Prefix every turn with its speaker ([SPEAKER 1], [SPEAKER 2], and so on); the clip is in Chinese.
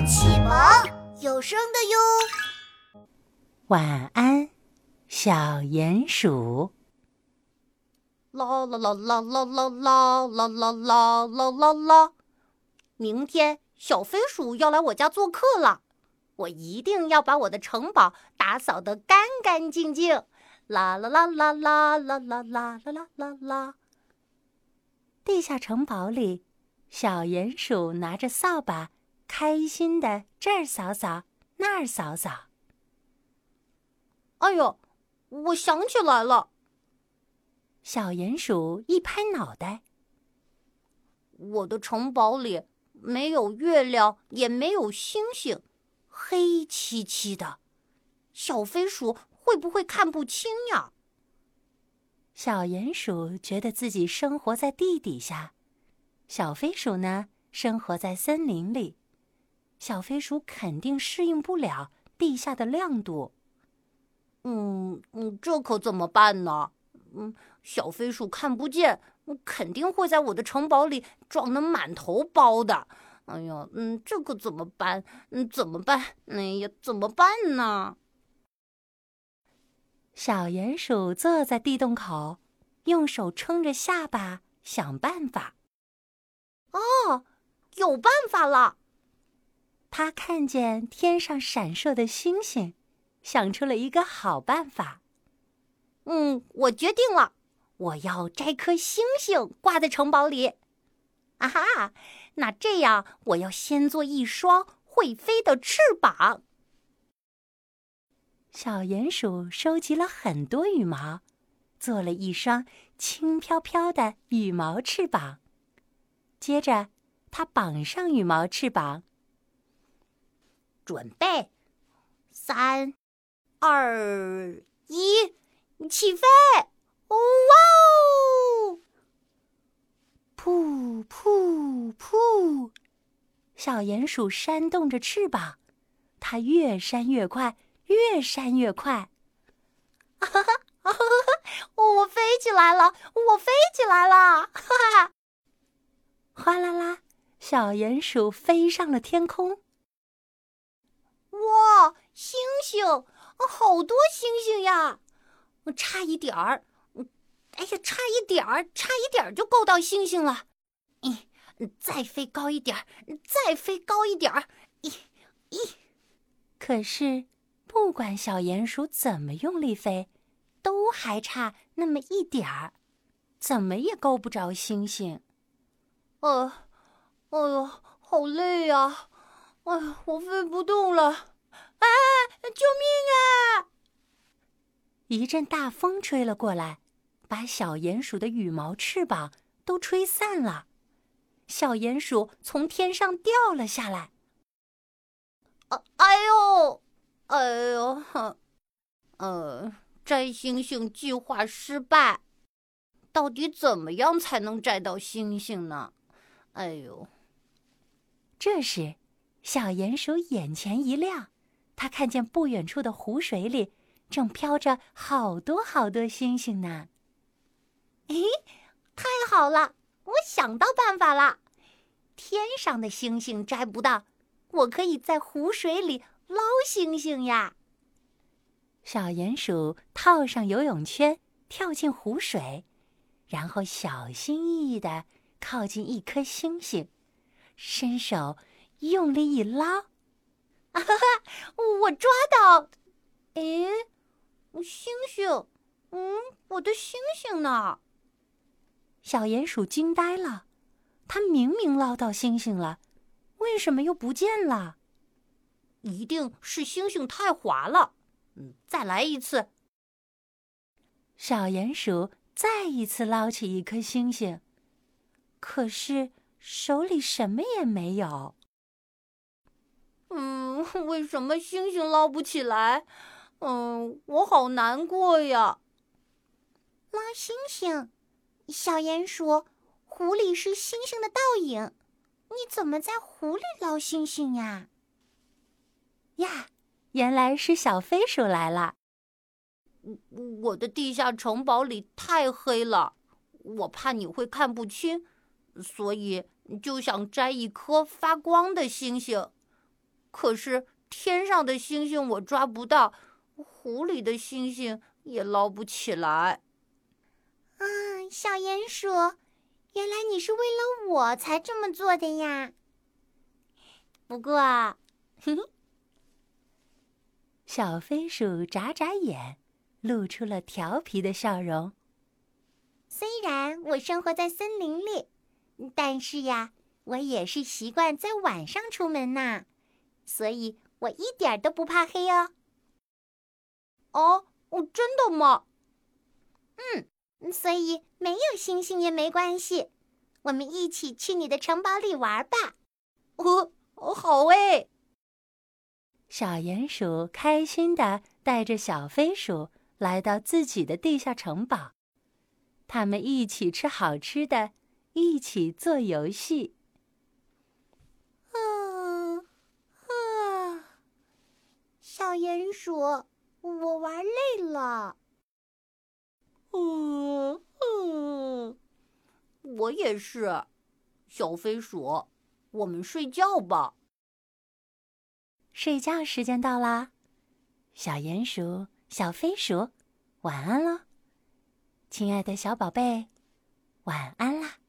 [SPEAKER 1] 启蒙有声的哟。
[SPEAKER 2] 晚安，小鼹鼠。
[SPEAKER 3] 啦啦啦啦啦啦啦啦啦啦啦啦啦！明天小飞鼠要来我家做客了，我一定要把我的城堡打扫得干干净净。啦啦啦啦啦啦啦啦啦啦啦！
[SPEAKER 2] 地下城堡里，小鼹鼠拿着扫把，开心的这儿扫扫，那儿扫扫。
[SPEAKER 3] 哎呦，我想起来了！
[SPEAKER 2] 小鼹鼠一拍脑袋：“
[SPEAKER 3] 我的城堡里没有月亮，也没有星星，黑漆漆的。小飞鼠会不会看不清呀？”
[SPEAKER 2] 小鼹鼠觉得自己生活在地底下，小飞鼠呢生活在森林里。小飞鼠肯定适应不了地下的亮度。
[SPEAKER 3] 嗯嗯，这可怎么办呢？嗯，小飞鼠看不见，肯定会在我的城堡里撞得满头包的。哎呀，嗯，这可怎么办？嗯，怎么办？哎呀，怎么办呢？
[SPEAKER 2] 小鼹鼠坐在地洞口，用手撑着下巴想办法。
[SPEAKER 3] 哦，有办法了！
[SPEAKER 2] 他看见天上闪烁的星星，想出了一个好办法。
[SPEAKER 3] 嗯，我决定了，我要摘颗星星挂在城堡里。啊哈，那这样我要先做一双会飞的翅膀。
[SPEAKER 2] 小鼹鼠收集了很多羽毛，做了一双轻飘飘的羽毛翅膀。接着，它绑上羽毛翅膀，
[SPEAKER 3] 准备，三、二、一。起飞！哇哦！
[SPEAKER 2] 噗噗噗！小鼹鼠扇动着翅膀，它越扇越快，越扇越快。
[SPEAKER 3] 哈哈！我飞起来了！我飞起来了！哈哈！
[SPEAKER 2] 哗啦啦！小鼹鼠飞上了天空。
[SPEAKER 3] 哇！星星，好多星星呀！差一点儿，哎呀，差一点儿，差一点儿就够到星星了。咦，再飞高一点儿，再飞高一点儿。咦咦，
[SPEAKER 2] 可是不管小鼹鼠怎么用力飞，都还差那么一点儿，怎么也够不着星星。
[SPEAKER 3] 呃，哎呦，好累呀！哎呀，我飞不动了！啊，救命啊！
[SPEAKER 2] 一阵大风吹了过来，把小鼹鼠的羽毛翅膀都吹散了，小鼹鼠从天上掉了下来。
[SPEAKER 3] 啊！哎呦！哎呦！呃，摘星星计划失败，到底怎么样才能摘到星星呢？哎呦！
[SPEAKER 2] 这时，小鼹鼠眼前一亮，他看见不远处的湖水里。正飘着好多好多星星呢！
[SPEAKER 3] 咦，太好了！我想到办法了。天上的星星摘不到，我可以在湖水里捞星星呀。
[SPEAKER 2] 小鼹鼠套上游泳圈，跳进湖水，然后小心翼翼的靠近一颗星星，伸手用力一捞，
[SPEAKER 3] 抓到！诶。星星，嗯，我的星星呢？
[SPEAKER 2] 小鼹鼠惊呆了，它明明捞到星星了，为什么又不见了？
[SPEAKER 3] 一定是星星太滑了。嗯，再来一次。
[SPEAKER 2] 小鼹鼠再一次捞起一颗星星，可是手里什么也没有。
[SPEAKER 3] 嗯，为什么星星捞不起来？嗯，我好难过呀。
[SPEAKER 1] 捞星星，小鼹鼠，湖里是星星的倒影，你怎么在湖里捞星星呀？
[SPEAKER 2] 呀，原来是小飞鼠来了。
[SPEAKER 3] 我的地下城堡里太黑了，我怕你会看不清，所以就想摘一颗发光的星星。
[SPEAKER 4] 可是天上的星星我抓不到，湖里的星星也捞不起来。
[SPEAKER 3] 啊，小鼹鼠，原来你是为了我才这么做的呀！
[SPEAKER 4] 不过
[SPEAKER 2] 小飞鼠眨眨眼，露出了调皮的笑容。
[SPEAKER 3] 虽然我生活在森林里，但是呀，我也是习惯在晚上出门呐，所以我一点都不怕黑哦。
[SPEAKER 4] 哦，哦，真的吗？
[SPEAKER 3] 嗯，所以没有星星也没关系，我们一起去你的城堡里玩吧。
[SPEAKER 4] 哦，哦，好诶。
[SPEAKER 2] 小鼹鼠开心的带着小飞鼠来到自己的地下城堡，他们一起吃好吃的，一起做游戏。
[SPEAKER 3] 啊啊！小鼹鼠，我玩累了。
[SPEAKER 4] 嗯嗯，我也是。小飞鼠，我们睡觉吧。
[SPEAKER 2] 睡觉时间到啦，小鼹鼠、小飞鼠，晚安喽，亲爱的小宝贝，晚安啦。